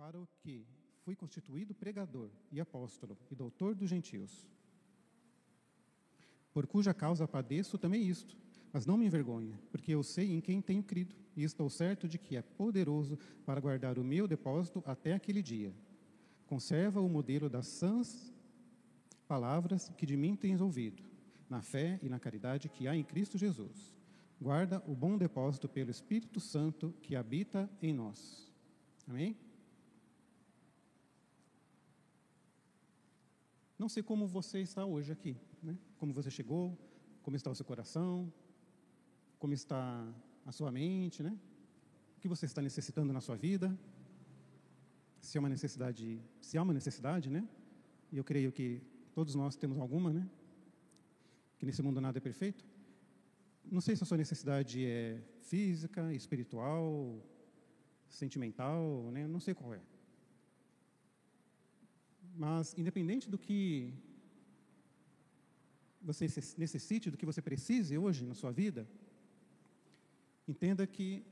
para o que fui constituído pregador e apóstolo e doutor dos gentios. Por cuja causa padeço também isto, mas não me envergonha, porque eu sei em quem tenho crido, e estou certo de que é poderoso para guardar o meu depósito até aquele dia. Conserva o modelo das sãs palavras que de mim tens ouvido, na fé e na caridade que há em Cristo Jesus. Guarda o bom depósito pelo Espírito Santo que habita em nós. Amém? Não sei como você está hoje aqui, né? como você chegou, como está o seu coração, como está a sua mente, né? o que você está necessitando na sua vida, se é uma necessidade, se há uma necessidade, né? E eu creio que todos nós temos alguma, né? Que nesse mundo nada é perfeito. Não sei se a sua necessidade é física, espiritual, sentimental, né? Não sei qual é. Mas, independente do que você necessite, do que você precise hoje na sua vida, entenda que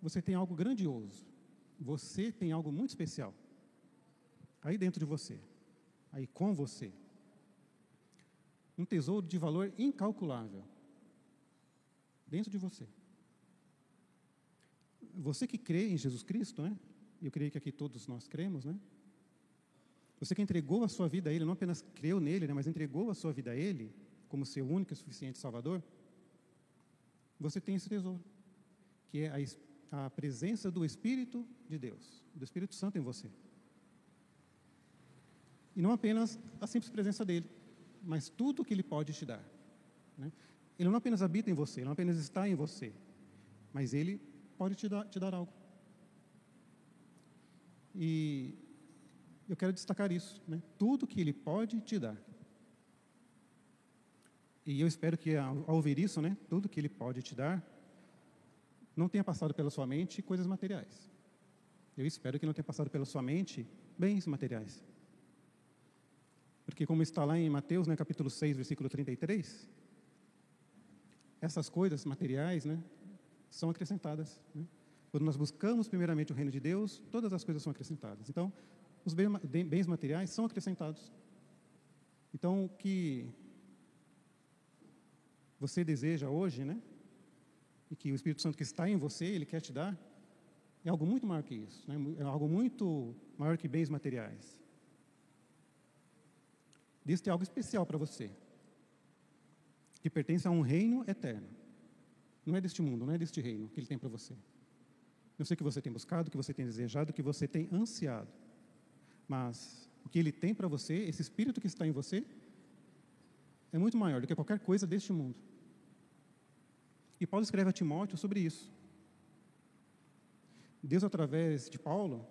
você tem algo grandioso. Você tem algo muito especial. Aí dentro de você. Aí com você. Um tesouro de valor incalculável. Dentro de você. Você que crê em Jesus Cristo, né? Eu creio que aqui todos nós cremos, né? Você que entregou a sua vida a Ele, não apenas creu nele, né, mas entregou a sua vida a Ele, como seu único e suficiente Salvador, você tem esse tesouro, que é a, a presença do Espírito de Deus, do Espírito Santo em você. E não apenas a simples presença dele, mas tudo o que ele pode te dar. Né? Ele não apenas habita em você, ele não apenas está em você, mas ele pode te dar, te dar algo. E eu quero destacar isso, né? tudo que Ele pode te dar. E eu espero que ao, ouvir isso, né, tudo que Ele pode te dar, não tenha passado pela sua mente coisas materiais. Eu espero que não tenha passado pela sua mente bens materiais. Porque como está lá em Mateus, né, capítulo 6, versículo 33, essas coisas materiais, né, são acrescentadas. Né? Quando nós buscamos primeiramente o reino de Deus, todas as coisas são acrescentadas. Então, os bens materiais são acrescentados. Então, o que você deseja hoje, né? E que o Espírito Santo que está em você, ele quer te dar, é algo muito maior que isso, né? é algo muito maior que bens materiais. Deus tem algo especial para você, que pertence a um reino eterno. Não é deste mundo, não é deste reino que Ele tem para você. Eu sei que você tem buscado, que você tem desejado, que você tem ansiado. Mas o que Ele tem para você, esse Espírito que está em você, é muito maior do que qualquer coisa deste mundo. E Paulo escreve a Timóteo sobre isso. Deus, através de Paulo,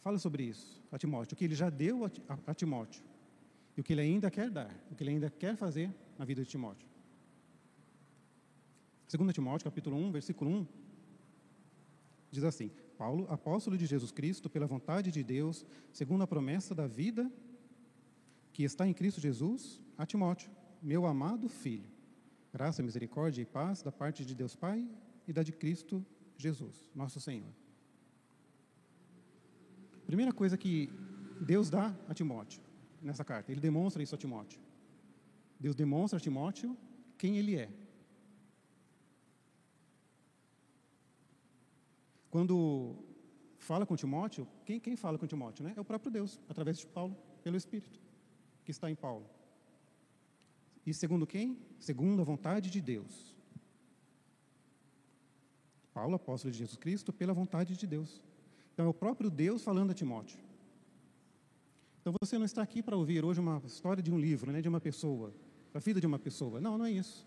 fala sobre isso a Timóteo, o que ele já deu a, Timóteo e o que ele ainda quer dar, o que ele ainda quer fazer na vida de Timóteo. 2 Timóteo, capítulo 1, versículo 1, diz assim: Paulo, apóstolo de Jesus Cristo, pela vontade de Deus, segundo a promessa da vida que está em Cristo Jesus, a Timóteo, meu amado filho. Graça, misericórdia e paz da parte de Deus Pai e da de Cristo Jesus, nosso Senhor. Primeira coisa que Deus dá a Timóteo nessa carta, ele demonstra isso a Timóteo. Deus demonstra a Timóteo quem ele é. Quando fala com Timóteo, quem, quem fala com Timóteo? Né? É o próprio Deus, através de Paulo, pelo Espírito, que está em Paulo. E segundo quem? Segundo a vontade de Deus. Paulo, apóstolo de Jesus Cristo, pela vontade de Deus. Então é o próprio Deus falando a Timóteo. Então você não está aqui para ouvir hoje uma história de um livro, né, de uma pessoa, a vida de uma pessoa. Não, não é isso.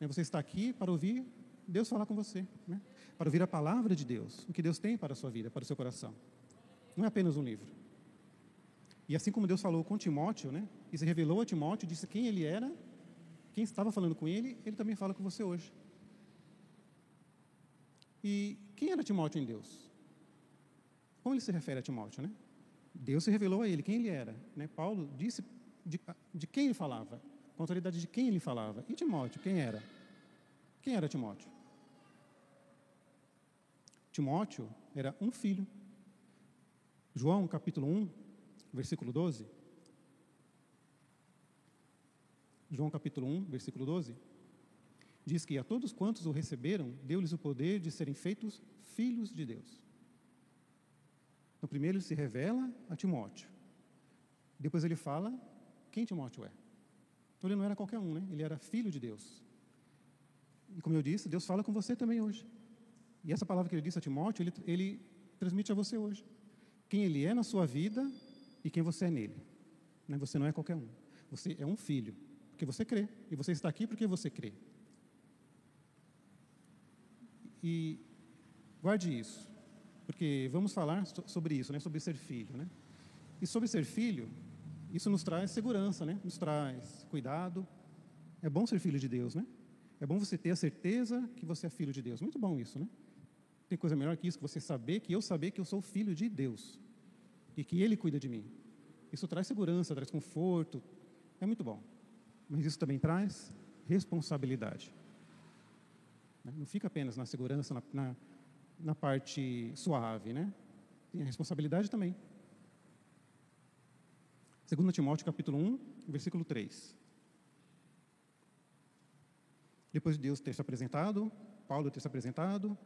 Você está aqui para ouvir Deus falar com você, né? Para ouvir a palavra de Deus, o que Deus tem para a sua vida, para o seu coração. Não é apenas um livro. E assim como Deus falou com Timóteo, né? e se revelou a Timóteo, disse quem ele era, quem estava falando com ele, ele também fala com você hoje. E quem era Timóteo em Deus? Como ele se refere a Timóteo, né? Deus se revelou a ele quem ele era. Né? Paulo disse de, de quem ele falava, com a autoridade de quem ele falava. E Timóteo, quem era? Quem era Timóteo? Timóteo era um filho João capítulo 1, versículo 12. João capítulo 1, versículo 12. Diz que a todos quantos o receberam, deu-lhes o poder de serem feitos filhos de Deus. Então, primeiro ele se revela a Timóteo. Depois ele fala quem Timóteo é. Então ele não era qualquer um, né? Ele era filho de Deus. E como eu disse, Deus fala com você também hoje. E essa palavra que ele disse a Timóteo, ele, ele transmite a você hoje. Quem ele é na sua vida e quem você é nele. Né? Você não é qualquer um. Você é um filho, porque você crê. E você está aqui porque você crê. E guarde isso, porque vamos falar sobre isso, né? sobre ser filho. Né? E sobre ser filho, isso nos traz segurança, né? nos traz cuidado. É bom ser filho de Deus, né? É bom você ter a certeza que você é filho de Deus. Muito bom isso, né? Tem coisa melhor que isso, que você saber, que eu saber que eu sou filho de Deus e que Ele cuida de mim. Isso traz segurança, traz conforto, é muito bom. Mas isso também traz responsabilidade. Né? Não fica apenas na segurança, na, na, na parte suave, né? Tem a responsabilidade também. 2 Timóteo capítulo 1, versículo 3. Depois de Deus ter se apresentado, Paulo ter se apresentado,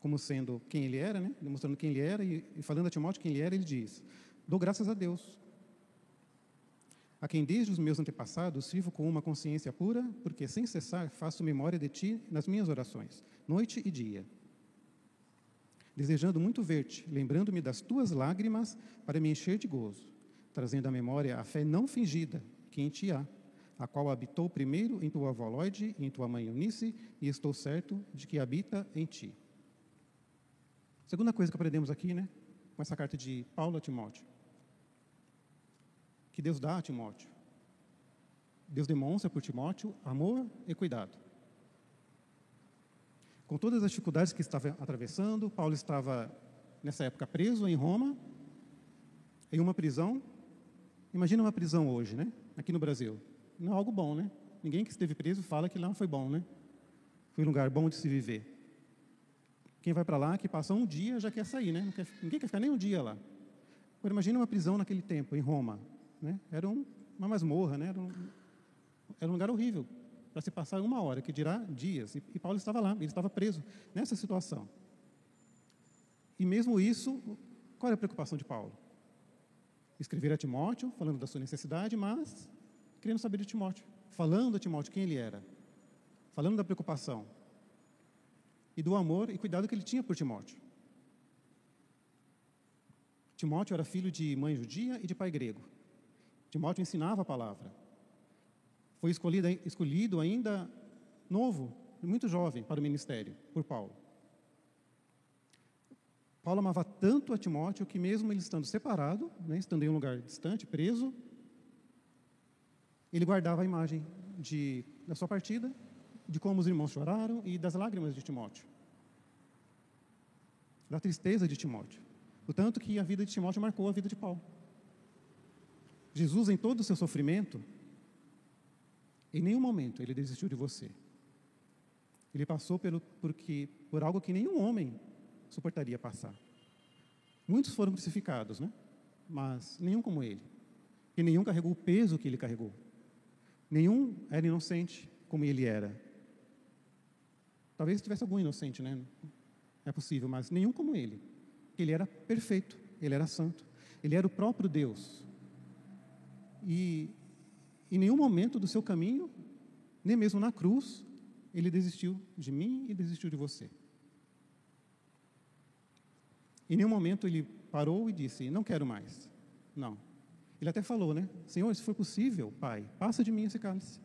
como sendo quem ele era, né? demonstrando quem ele era, e, e falando a Timóteo quem ele era, ele diz: Dou graças a Deus, a quem desde os meus antepassados sirvo com uma consciência pura, porque sem cessar faço memória de ti nas minhas orações, noite e dia. Desejando muito ver-te, lembrando-me das tuas lágrimas, para me encher de gozo, trazendo à memória a fé não fingida que em ti há a qual habitou primeiro em tua avó Lloyd em tua mãe Eunice, e estou certo de que habita em ti. Segunda coisa que aprendemos aqui, né, com essa carta de Paulo a Timóteo, que Deus dá a Timóteo. Deus demonstra por Timóteo amor e cuidado. Com todas as dificuldades que estava atravessando, Paulo estava nessa época preso em Roma, em uma prisão. Imagina uma prisão hoje, né? Aqui no Brasil não é algo bom, né? Ninguém que esteve preso fala que lá foi bom, né? Foi um lugar bom de se viver. Quem vai para lá, que passa um dia, já quer sair, né? Quer, ninguém quer ficar nem um dia lá. Agora, imagina uma prisão naquele tempo, em Roma. Né? Era um, uma masmorra, né? Era um, era um lugar horrível para se passar uma hora, que dirá dias. E, e Paulo estava lá, ele estava preso nessa situação. E mesmo isso, qual é a preocupação de Paulo? Escrever a Timóteo, falando da sua necessidade, mas querendo saber de Timóteo, falando a Timóteo quem ele era, falando da preocupação e do amor e cuidado que ele tinha por Timóteo. Timóteo era filho de mãe judia e de pai grego. Timóteo ensinava a palavra. Foi escolhido, escolhido ainda novo, muito jovem, para o ministério, por Paulo. Paulo amava tanto a Timóteo que, mesmo ele estando separado, né, estando em um lugar distante, preso, ele guardava a imagem de, da sua partida, de como os irmãos choraram e das lágrimas de Timóteo. Da tristeza de Timóteo. O tanto que a vida de Timóteo marcou a vida de Paulo. Jesus, em todo o seu sofrimento, em nenhum momento ele desistiu de você. Ele passou pelo, porque, por algo que nenhum homem suportaria passar. Muitos foram crucificados, né? mas nenhum como ele. E nenhum carregou o peso que ele carregou. Nenhum era inocente como ele era. Talvez tivesse algum inocente, né? É possível, mas nenhum como ele. Ele era perfeito, ele era santo, ele era o próprio Deus. E em nenhum momento do seu caminho, nem mesmo na cruz, ele desistiu de mim e desistiu de você. Em nenhum momento ele parou e disse: Não quero mais. Não, ele até falou, né? Senhor, se for possível, Pai, passa de mim esse cálice,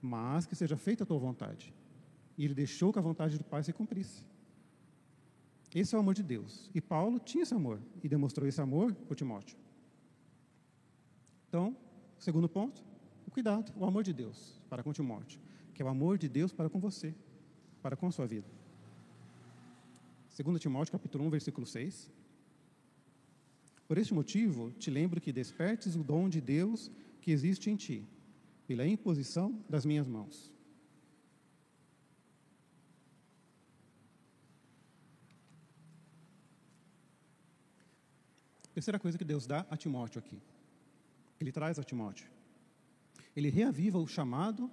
mas que seja feita a tua vontade. E ele deixou que a vontade do Pai se cumprisse. Esse é o amor de Deus. E Paulo tinha esse amor e demonstrou esse amor por Timóteo. Então, segundo ponto, o cuidado, o amor de Deus para com Timóteo, que é o amor de Deus para com você, para com a sua vida. Segundo Timóteo, capítulo 1, versículo 6. Por este motivo, te lembro que despertes o dom de Deus que existe em ti, pela imposição das minhas mãos. Terceira coisa que Deus dá a Timóteo aqui. Ele traz a Timóteo. Ele reaviva o chamado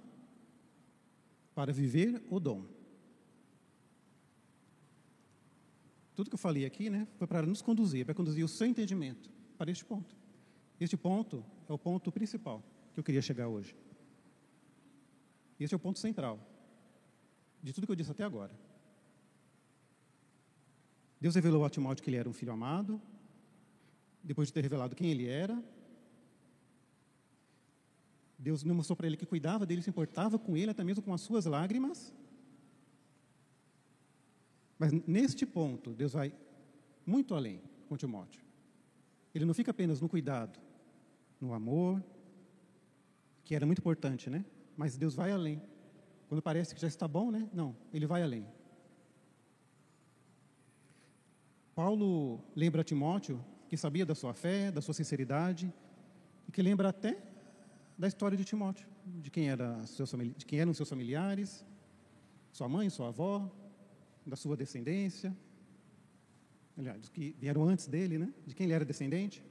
para viver o dom. Tudo que eu falei aqui, né, foi para nos conduzir, para conduzir o seu entendimento para este ponto. Este ponto é o ponto principal que eu queria chegar hoje. Este é o ponto central de tudo que eu disse até agora. Deus revelou a Timóteo que ele era um filho amado, depois de ter revelado quem ele era. Deus mostrou para ele que cuidava dele, se importava com ele, até mesmo com as suas lágrimas. Mas neste ponto, Deus vai muito além com Timóteo. Ele não fica apenas no cuidado, no amor, que era muito importante, né? Mas Deus vai além. Quando parece que já está bom, né? Não, ele vai além. Paulo lembra a Timóteo que sabia da sua fé, da sua sinceridade, e que lembra até da história de Timóteo, de quem, era de quem eram seus familiares, sua mãe, sua avó, da sua descendência, aliás, que vieram antes dele, né? de quem ele era descendente.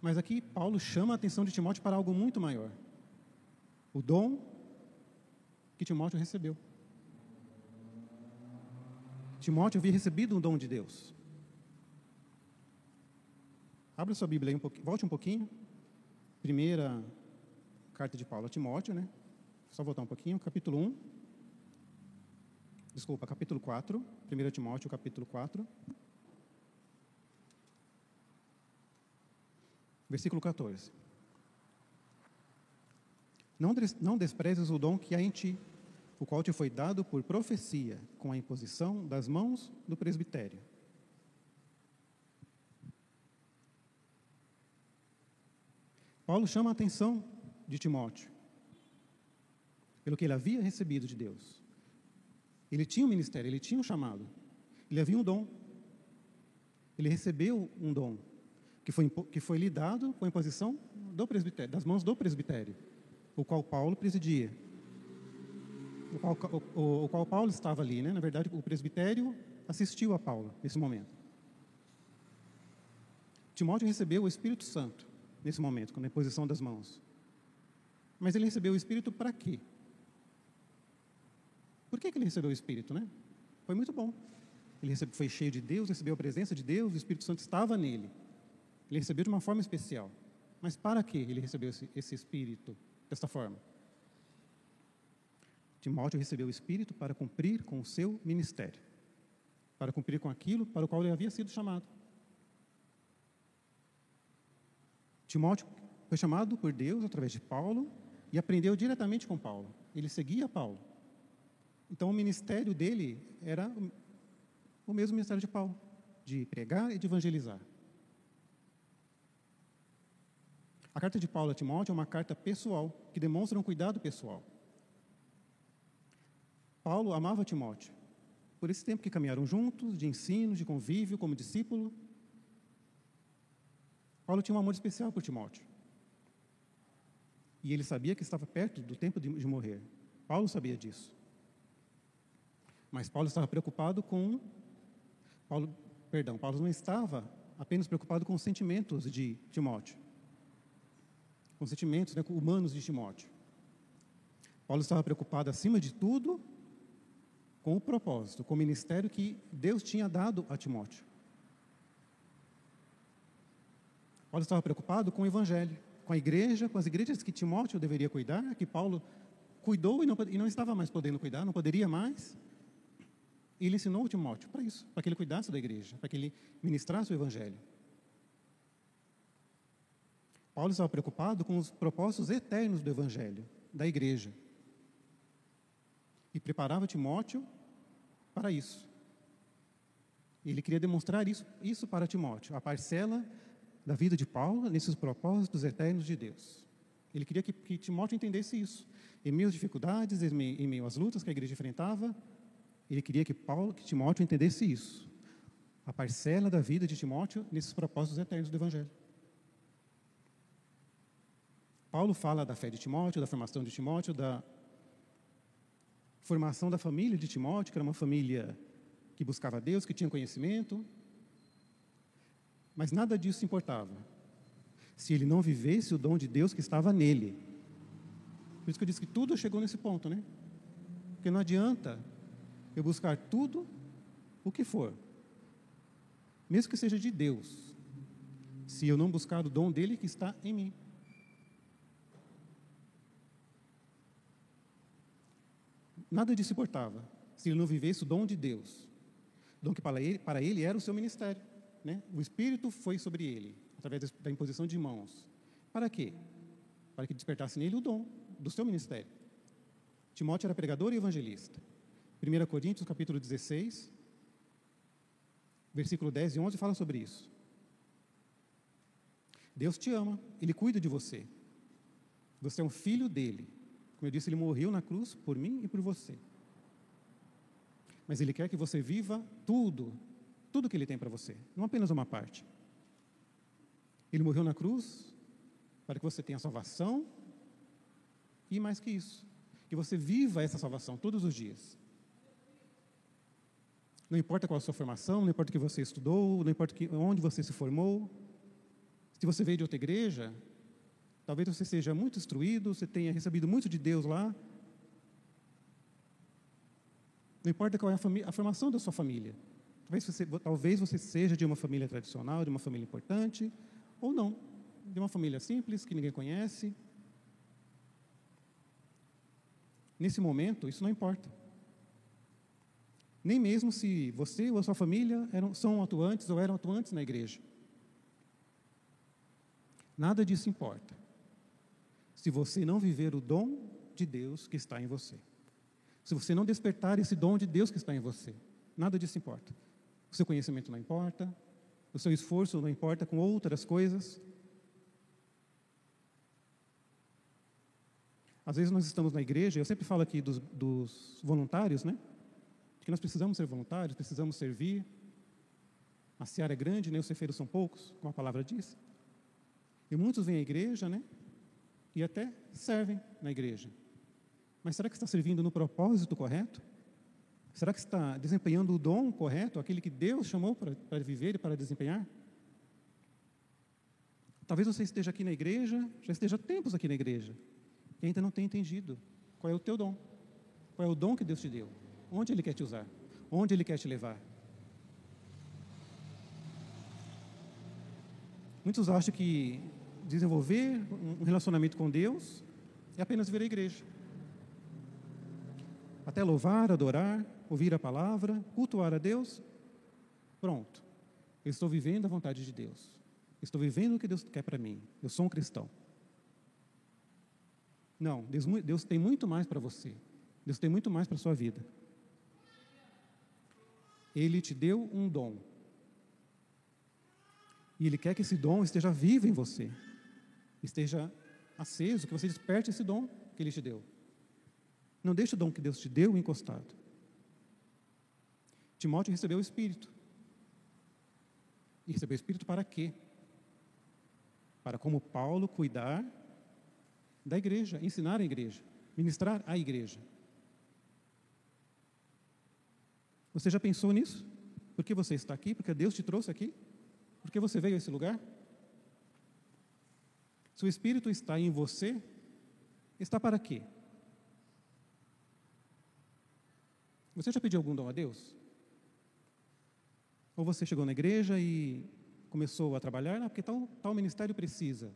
Mas aqui Paulo chama a atenção de Timóteo para algo muito maior: o dom que Timóteo recebeu. Timóteo havia recebido um dom de Deus. Abra sua Bíblia aí um pouquinho, volte um pouquinho. Primeira carta de Paulo a Timóteo, né? Só voltar um pouquinho, capítulo 1. Desculpa, capítulo 4. 1 Timóteo, capítulo 4. Versículo 14. Não, não desprezes o dom que há em ti, o qual te foi dado por profecia, com a imposição das mãos do presbitério. Paulo chama a atenção de Timóteo pelo que ele havia recebido de Deus. Ele tinha um ministério, ele tinha um chamado, ele havia um dom. Ele recebeu um dom que foi, que foi lhe dado com a imposição do presbitério, das mãos do presbitério o qual Paulo presidia. O qual, o, o qual Paulo estava ali, né? Na verdade, o presbitério assistiu a Paulo nesse momento. Timóteo recebeu o Espírito Santo nesse momento, com a imposição das mãos. Mas ele recebeu o Espírito para quê? Por que, que ele recebeu o Espírito, né? Foi muito bom. Ele recebeu, foi cheio de Deus, recebeu a presença de Deus, o Espírito Santo estava nele. Ele recebeu de uma forma especial. Mas para que ele recebeu esse, esse Espírito? desta forma. Timóteo recebeu o Espírito para cumprir com o seu ministério, para cumprir com aquilo para o qual ele havia sido chamado. Timóteo foi chamado por Deus através de Paulo e aprendeu diretamente com Paulo. Ele seguia Paulo. Então o ministério dele era o mesmo ministério de Paulo, de pregar e de evangelizar. A carta de Paulo a Timóteo é uma carta pessoal, que demonstra um cuidado pessoal. Paulo amava Timóteo. Por esse tempo que caminharam juntos, de ensino, de convívio, como discípulo, Paulo tinha um amor especial por Timóteo. E ele sabia que estava perto do tempo de, de morrer. Paulo sabia disso. Mas Paulo estava preocupado com Paulo, perdão, Paulo não estava apenas preocupado com os sentimentos de Timóteo com sentimentos né, humanos de Timóteo. Paulo estava preocupado, acima de tudo, com o propósito, com o ministério que Deus tinha dado a Timóteo. Paulo estava preocupado com o evangelho, com a igreja, com as igrejas que Timóteo deveria cuidar, que Paulo cuidou e não, e não estava mais podendo cuidar, não poderia mais. E ele ensinou Timóteo para isso, para que ele cuidasse da igreja, para que ele ministrasse o evangelho. Paulo estava preocupado com os propósitos eternos do Evangelho, da igreja. E preparava Timóteo para isso. Ele queria demonstrar isso, isso para Timóteo, a parcela da vida de Paulo nesses propósitos eternos de Deus. Ele queria que, que Timóteo entendesse isso. Em meio às dificuldades, em meio, em meio às lutas que a igreja enfrentava, ele queria que Paulo, que Timóteo entendesse isso. A parcela da vida de Timóteo nesses propósitos eternos do Evangelho. Paulo fala da fé de Timóteo, da formação de Timóteo, da formação da família de Timóteo, que era uma família que buscava Deus, que tinha conhecimento. Mas nada disso importava. Se ele não vivesse o dom de Deus que estava nele. Por isso que eu disse que tudo chegou nesse ponto, né? Porque não adianta eu buscar tudo o que for, mesmo que seja de Deus, se eu não buscar o dom dele que está em mim. Nada disso importava, se ele não vivesse o dom de Deus. O dom que para ele, para ele era o seu ministério. Né? O Espírito foi sobre ele, através da imposição de mãos. Para quê? Para que despertasse nele o dom do seu ministério. Timóteo era pregador e evangelista. 1 Coríntios, capítulo 16, versículo 10 e 11 fala sobre isso. Deus te ama, Ele cuida de você. Você é um filho dele. Como eu disse, Ele morreu na cruz por mim e por você. Mas Ele quer que você viva tudo, tudo que Ele tem para você, não apenas uma parte. Ele morreu na cruz para que você tenha salvação e mais que isso, que você viva essa salvação todos os dias. Não importa qual a sua formação, não importa o que você estudou, não importa onde você se formou. Se você veio de outra igreja, talvez você seja muito instruído, você tenha recebido muito de Deus lá. Não importa qual é a, a formação da sua família. Talvez você, talvez você seja de uma família tradicional, de uma família importante, ou não, de uma família simples que ninguém conhece. Nesse momento, isso não importa. Nem mesmo se você ou a sua família eram, são atuantes ou eram atuantes na igreja. Nada disso importa. Se você não viver o dom de Deus que está em você. Se você não despertar esse dom de Deus que está em você. Nada disso importa. O seu conhecimento não importa. O seu esforço não importa com outras coisas. Às vezes nós estamos na igreja, eu sempre falo aqui dos, dos voluntários, né? que nós precisamos ser voluntários, precisamos servir. A seara é grande, né? os cefeiros são poucos, como a palavra diz. E muitos vêm à igreja, né? E até servem na igreja. Mas será que está servindo no propósito correto? Será que está desempenhando o dom correto, aquele que Deus chamou para, para viver e para desempenhar? Talvez você esteja aqui na igreja, já esteja tempos aqui na igreja, e ainda não tenha entendido qual é o teu dom, qual é o dom que Deus te deu. Onde Ele quer te usar? Onde Ele quer te levar? Muitos acham que desenvolver um relacionamento com Deus é apenas vir à igreja. Até louvar, adorar, ouvir a palavra, cultuar a Deus. Pronto. Eu estou vivendo a vontade de Deus. Estou vivendo o que Deus quer para mim. Eu sou um cristão. Não, Deus, Deus tem muito mais para você. Deus tem muito mais para a sua vida. Ele te deu um dom. E Ele quer que esse dom esteja vivo em você, esteja aceso, que você desperte esse dom que Ele te deu. Não deixe o dom que Deus te deu encostado. Timóteo recebeu o Espírito. E recebeu o Espírito para quê? Para, como Paulo, cuidar da igreja, ensinar a igreja, ministrar a igreja. Você já pensou nisso? Por que você está aqui? Porque Deus te trouxe aqui? Por que você veio a esse lugar? Se o Espírito está em você, está para quê? Você já pediu algum dom a Deus? Ou você chegou na igreja e começou a trabalhar? Ah, porque tal, tal ministério precisa.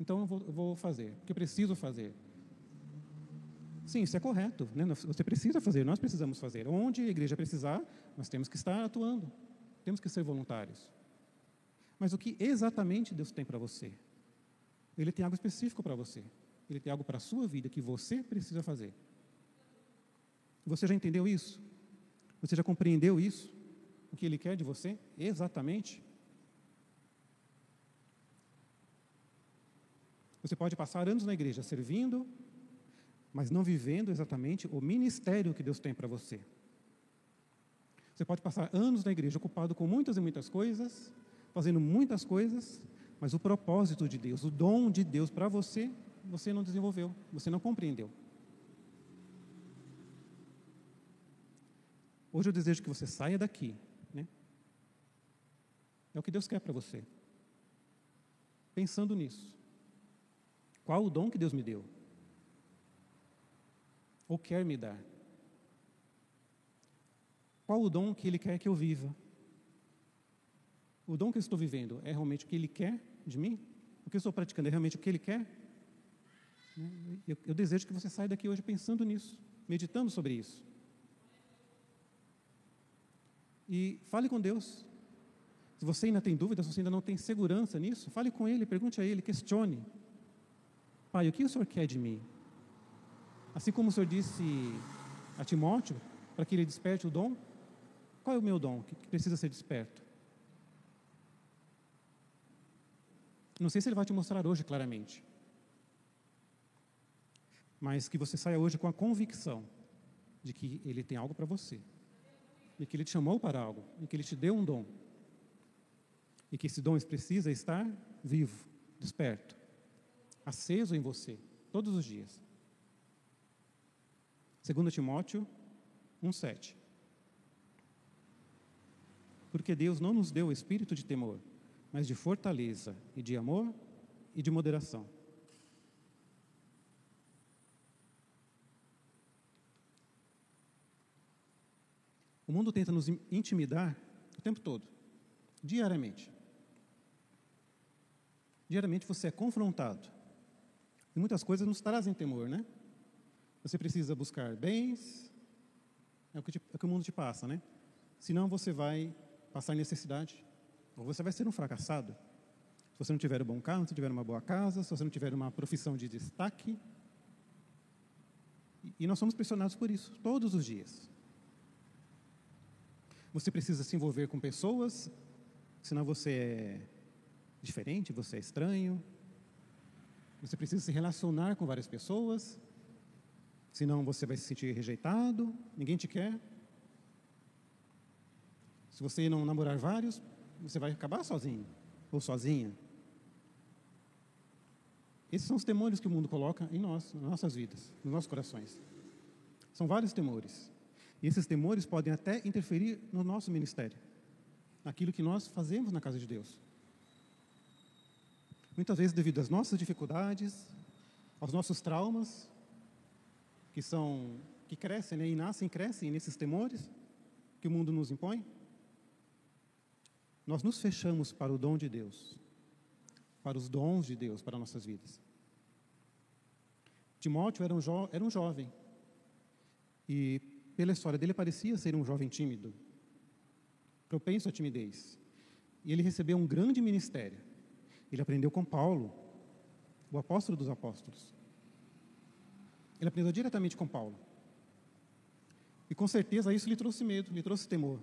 Então eu vou, eu vou fazer, porque preciso fazer. Sim, isso é correto. Né? Você precisa fazer, nós precisamos fazer. Onde a igreja precisar, nós temos que estar atuando. Temos que ser voluntários. Mas o que exatamente Deus tem para você? Ele tem algo específico para você. Ele tem algo para a sua vida que você precisa fazer. Você já entendeu isso? Você já compreendeu isso? O que Ele quer de você? Exatamente? Você pode passar anos na igreja servindo, mas não vivendo exatamente o ministério que Deus tem para você. Você pode passar anos na igreja ocupado com muitas e muitas coisas, fazendo muitas coisas, mas o propósito de Deus, o dom de Deus para você, você não desenvolveu, você não compreendeu. Hoje eu desejo que você saia daqui? É o que Deus quer para você. Pensando nisso. Qual o dom que Deus me deu? Ou quer me dar? Qual o dom que Ele quer que eu viva? O dom que eu estou vivendo é realmente o que Ele quer de mim? O que eu estou praticando é realmente o que Ele quer? Eu, eu desejo que você saia daqui hoje pensando nisso, meditando sobre isso. E fale com Deus. Se você ainda tem dúvidas, se você ainda não tem segurança nisso, fale com Ele, pergunte a Ele, questione. Pai, o que o Senhor quer de mim? Assim como o Senhor disse a Timóteo, para que ele desperte o dom, qual é o meu dom que precisa ser desperto? Não sei se ele vai te mostrar hoje claramente, mas que você saia hoje com a convicção de que ele tem algo para você, de que ele te chamou para algo, de que ele te deu um dom, e que esse dom precisa estar vivo, desperto, aceso em você, todos os dias. 2 Timóteo 1,7 Porque Deus não nos deu o espírito de temor, mas de fortaleza e de amor e de moderação. O mundo tenta nos intimidar o tempo todo, diariamente. Diariamente você é confrontado. E muitas coisas nos trazem temor, né? Você precisa buscar bens, é o que, te, é o, que o mundo te passa, né? Senão você vai passar necessidade, ou você vai ser um fracassado. Se você não tiver um bom carro, se não tiver uma boa casa, se você não tiver uma profissão de destaque. E, e nós somos pressionados por isso, todos os dias. Você precisa se envolver com pessoas, senão você é diferente, você é estranho. Você precisa se relacionar com várias pessoas, senão você vai se sentir rejeitado, ninguém te quer. Se você não namorar vários, você vai acabar sozinho ou sozinha. Esses são os temores que o mundo coloca em nós, nas nossas vidas, nos nossos corações. São vários temores. E esses temores podem até interferir no nosso ministério, naquilo que nós fazemos na casa de Deus. Muitas vezes, devido às nossas dificuldades, aos nossos traumas, que são que crescem né, e nascem crescem nesses temores que o mundo nos impõe, nós nos fechamos para o dom de Deus, para os dons de Deus para nossas vidas. Timóteo era um, jo era um jovem e pela história dele parecia ser um jovem tímido, propenso à timidez. E ele recebeu um grande ministério. Ele aprendeu com Paulo, o apóstolo dos apóstolos. Ele aprendeu diretamente com Paulo. E com certeza isso lhe trouxe medo, lhe trouxe temor.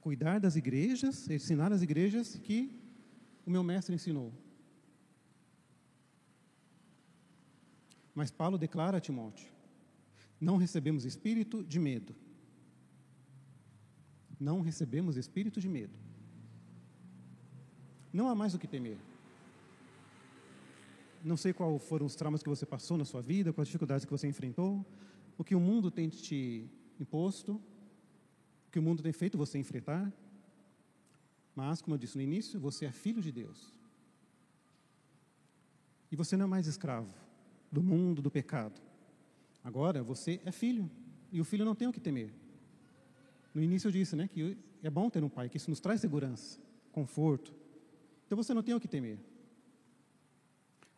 Cuidar das igrejas, ensinar as igrejas que o meu mestre ensinou. Mas Paulo declara a Timóteo: não recebemos espírito de medo. Não recebemos espírito de medo. Não há mais o que temer. Não sei quais foram os traumas que você passou na sua vida, quais dificuldades que você enfrentou, o que o mundo tem te imposto, o que o mundo tem feito você enfrentar. Mas, como eu disse no início, você é filho de Deus. E você não é mais escravo do mundo, do pecado. Agora você é filho, e o filho não tem o que temer. No início eu disse né, que é bom ter um pai, que isso nos traz segurança, conforto. Então você não tem o que temer.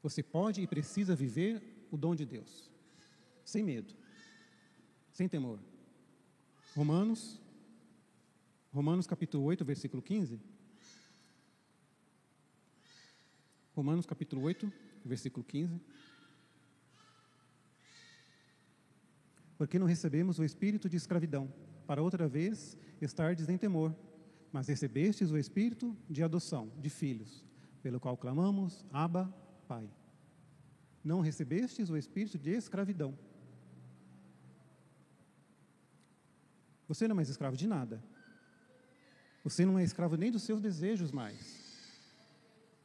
Você pode e precisa viver o dom de Deus, sem medo, sem temor. Romanos, Romanos capítulo 8, versículo 15. Romanos capítulo 8, versículo 15. Porque não recebemos o espírito de escravidão, para outra vez estardes em temor, mas recebestes o espírito de adoção, de filhos, pelo qual clamamos, Abba, Pai. Não recebestes o espírito de escravidão. Você não é mais escravo de nada. Você não é escravo nem dos seus desejos mais.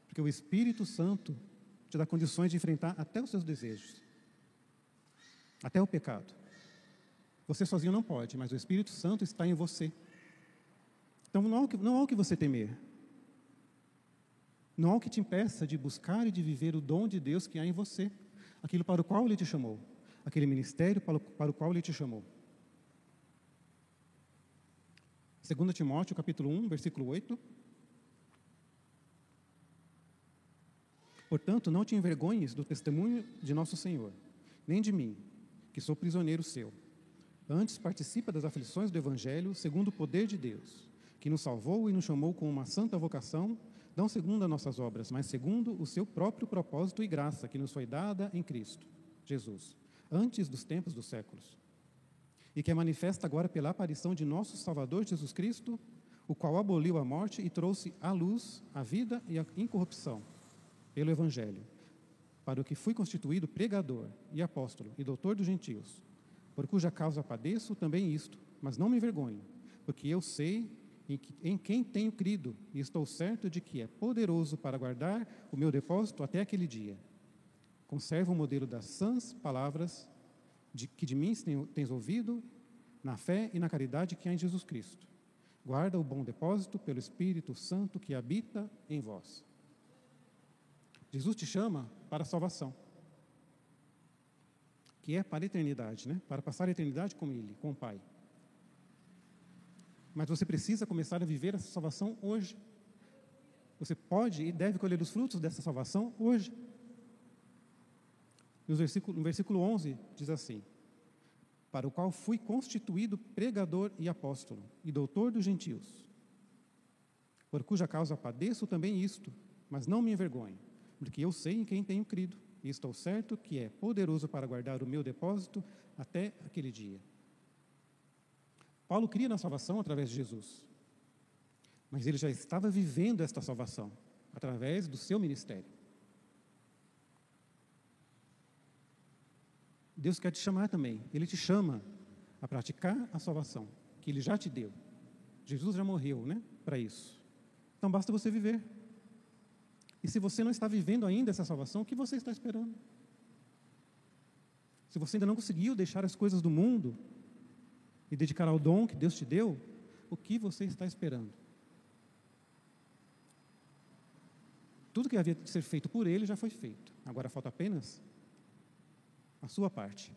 Porque o Espírito Santo te dá condições de enfrentar até os seus desejos, até o pecado. Você sozinho não pode, mas o Espírito Santo está em você. Então não há o que, não há o que você temer. Não há o que te impeça de buscar e de viver o dom de Deus que há em você, aquilo para o qual Ele te chamou, aquele ministério para o, para o qual Ele te chamou. 2 Timóteo, capítulo 1, versículo 8. Portanto, não te envergonhes do testemunho de nosso Senhor, nem de mim, que sou prisioneiro seu. Antes, participa das aflições do Evangelho, segundo o poder de Deus, que nos salvou e nos chamou com uma santa vocação, não segundo as nossas obras, mas segundo o seu próprio propósito e graça, que nos foi dada em Cristo, Jesus, antes dos tempos dos séculos. E que é manifesta agora pela aparição de nosso Salvador Jesus Cristo, o qual aboliu a morte e trouxe à luz a vida e a incorrupção, pelo Evangelho, para o que fui constituído pregador e apóstolo e doutor dos gentios por cuja causa padeço também isto, mas não me envergonho, porque eu sei em, que, em quem tenho crido e estou certo de que é poderoso para guardar o meu depósito até aquele dia. Conserva o modelo das sãs palavras de, que de mim tens ouvido, na fé e na caridade que há em Jesus Cristo. Guarda o bom depósito pelo Espírito Santo que habita em vós. Jesus te chama para a salvação que é para a eternidade, né? para passar a eternidade com Ele, com o Pai. Mas você precisa começar a viver essa salvação hoje. Você pode e deve colher os frutos dessa salvação hoje. No versículo, no versículo 11 diz assim: Para o qual fui constituído pregador e apóstolo, e doutor dos gentios, por cuja causa padeço também isto, mas não me envergonho, porque eu sei em quem tenho crido e estou certo que é poderoso para guardar o meu depósito até aquele dia. Paulo cria na salvação através de Jesus, mas ele já estava vivendo esta salvação através do seu ministério. Deus quer te chamar também, Ele te chama a praticar a salvação que Ele já te deu. Jesus já morreu, né, para isso. Então basta você viver. E se você não está vivendo ainda essa salvação, o que você está esperando? Se você ainda não conseguiu deixar as coisas do mundo e dedicar ao dom que Deus te deu, o que você está esperando? Tudo que havia de ser feito por Ele já foi feito. Agora falta apenas a sua parte.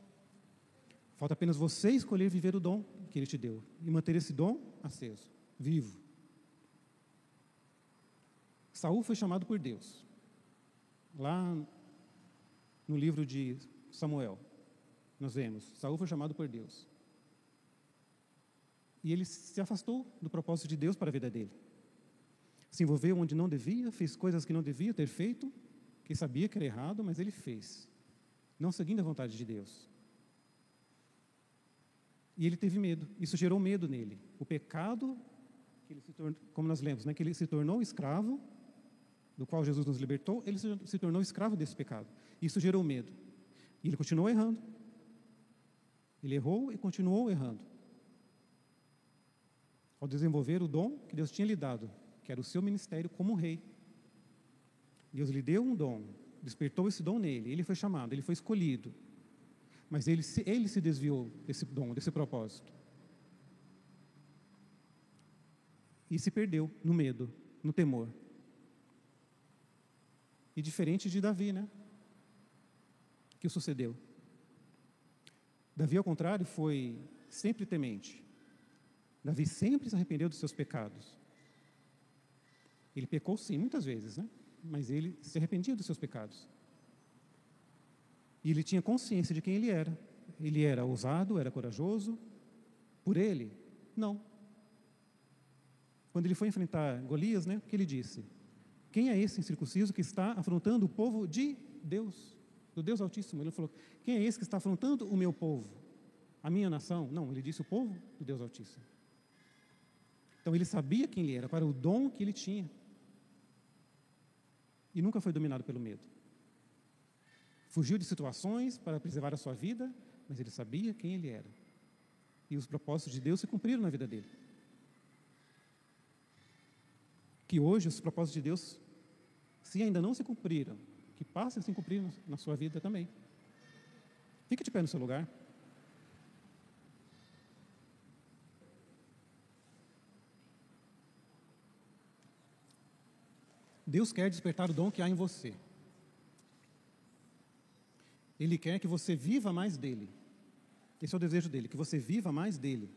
Falta apenas você escolher viver o dom que Ele te deu e manter esse dom aceso, vivo. Saul foi chamado por Deus. Lá no livro de Samuel, nós vemos, Saul foi chamado por Deus. E ele se afastou do propósito de Deus para a vida dele. Se envolveu onde não devia, fez coisas que não devia ter feito, que sabia que era errado, mas ele fez, não seguindo a vontade de Deus. E ele teve medo, isso gerou medo nele. O pecado, que ele se tornou, como nós lemos, né, que ele se tornou escravo do qual Jesus nos libertou, ele se tornou escravo desse pecado. Isso gerou medo. E ele continuou errando. Ele errou e continuou errando. Ao desenvolver o dom que Deus tinha lhe dado, que era o seu ministério como rei. Deus lhe deu um dom, despertou esse dom nele, ele foi chamado, ele foi escolhido. Mas ele, ele se desviou desse dom, desse propósito. E se perdeu no medo, no temor. E diferente de Davi, né? Que sucedeu. Davi, ao contrário, foi sempre temente. Davi sempre se arrependeu dos seus pecados. Ele pecou sim, muitas vezes, né? Mas ele se arrependia dos seus pecados. E ele tinha consciência de quem ele era. Ele era ousado, era corajoso. Por ele, não. Quando ele foi enfrentar Golias, né, o que ele disse? Quem é esse incircunciso que está afrontando o povo de Deus, do Deus Altíssimo? Ele falou: Quem é esse que está afrontando o meu povo, a minha nação? Não, ele disse o povo do Deus Altíssimo. Então ele sabia quem ele era, para o dom que ele tinha. E nunca foi dominado pelo medo. Fugiu de situações para preservar a sua vida, mas ele sabia quem ele era. E os propósitos de Deus se cumpriram na vida dele que hoje os propósitos de Deus, se ainda não se cumpriram, que passem a se cumprir na sua vida também. Fique de pé no seu lugar. Deus quer despertar o dom que há em você. Ele quer que você viva mais dele. Esse é o desejo dele, que você viva mais dele.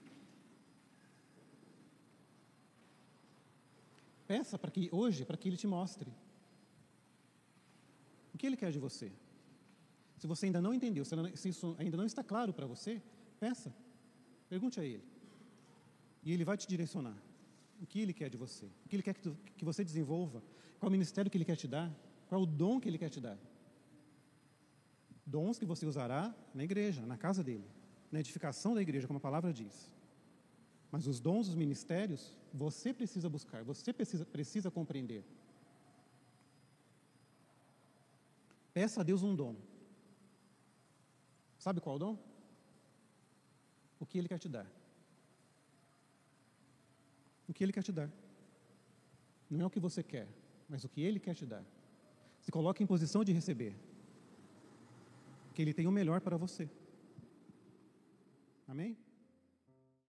Peça para que hoje, para que ele te mostre. O que ele quer de você? Se você ainda não entendeu, se isso ainda não está claro para você, peça. Pergunte a ele. E ele vai te direcionar. O que ele quer de você? O que ele quer que, tu, que você desenvolva? Qual o ministério que ele quer te dar? Qual o dom que ele quer te dar? Dons que você usará na igreja, na casa dele, na edificação da igreja, como a palavra diz. Mas os dons, os ministérios, você precisa buscar, você precisa, precisa compreender. Peça a Deus um dom. Sabe qual dom? O que Ele quer te dar. O que Ele quer te dar. Não é o que você quer, mas o que Ele quer te dar. Se coloque em posição de receber. Que Ele tem o melhor para você. Amém?